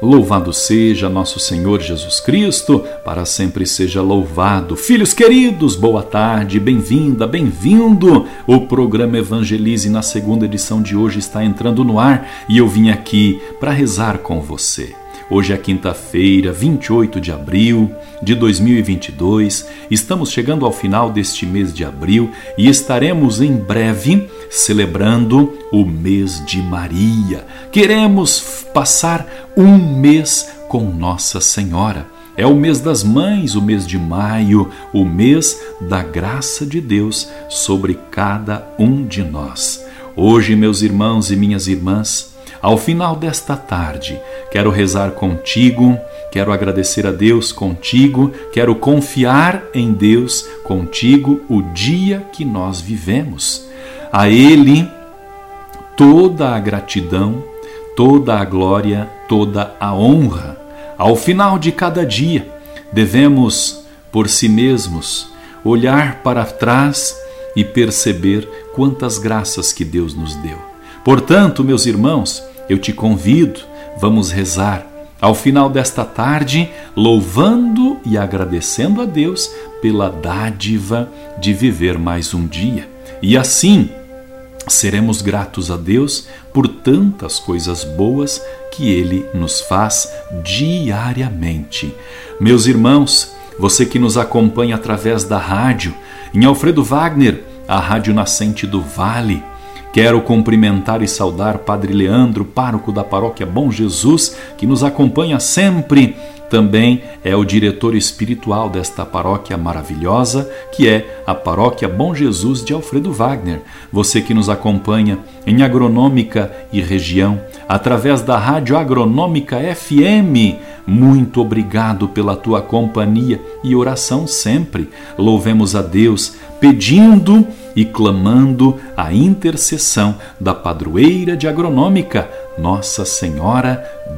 Louvado seja nosso Senhor Jesus Cristo, para sempre seja louvado. Filhos queridos, boa tarde, bem-vinda, bem-vindo. O programa Evangelize na segunda edição de hoje está entrando no ar e eu vim aqui para rezar com você. Hoje é quinta-feira, 28 de abril de 2022. Estamos chegando ao final deste mês de abril e estaremos em breve celebrando o mês de Maria. Queremos passar um mês com Nossa Senhora. É o mês das mães, o mês de maio, o mês da graça de Deus sobre cada um de nós. Hoje, meus irmãos e minhas irmãs, ao final desta tarde, quero rezar contigo, quero agradecer a Deus contigo, quero confiar em Deus contigo o dia que nós vivemos. A Ele toda a gratidão, toda a glória, toda a honra. Ao final de cada dia, devemos, por si mesmos, olhar para trás e perceber quantas graças que Deus nos deu. Portanto, meus irmãos, eu te convido, vamos rezar ao final desta tarde, louvando e agradecendo a Deus pela dádiva de viver mais um dia. E assim, seremos gratos a Deus por tantas coisas boas que Ele nos faz diariamente. Meus irmãos, você que nos acompanha através da rádio, em Alfredo Wagner, a Rádio Nascente do Vale, Quero cumprimentar e saudar Padre Leandro, pároco da paróquia Bom Jesus, que nos acompanha sempre. Também é o diretor espiritual desta paróquia maravilhosa, que é a Paróquia Bom Jesus de Alfredo Wagner. Você que nos acompanha em Agronômica e região, através da Rádio Agronômica FM, muito obrigado pela tua companhia e oração sempre. Louvemos a Deus, pedindo e clamando a intercessão da padroeira de agronômica, Nossa Senhora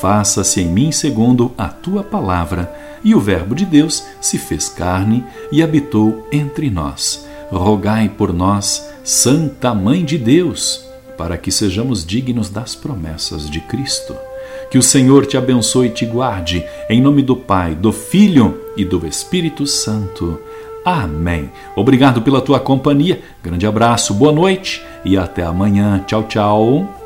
Faça-se em mim segundo a tua palavra. E o Verbo de Deus se fez carne e habitou entre nós. Rogai por nós, Santa Mãe de Deus, para que sejamos dignos das promessas de Cristo. Que o Senhor te abençoe e te guarde, em nome do Pai, do Filho e do Espírito Santo. Amém. Obrigado pela tua companhia. Grande abraço, boa noite e até amanhã. Tchau, tchau.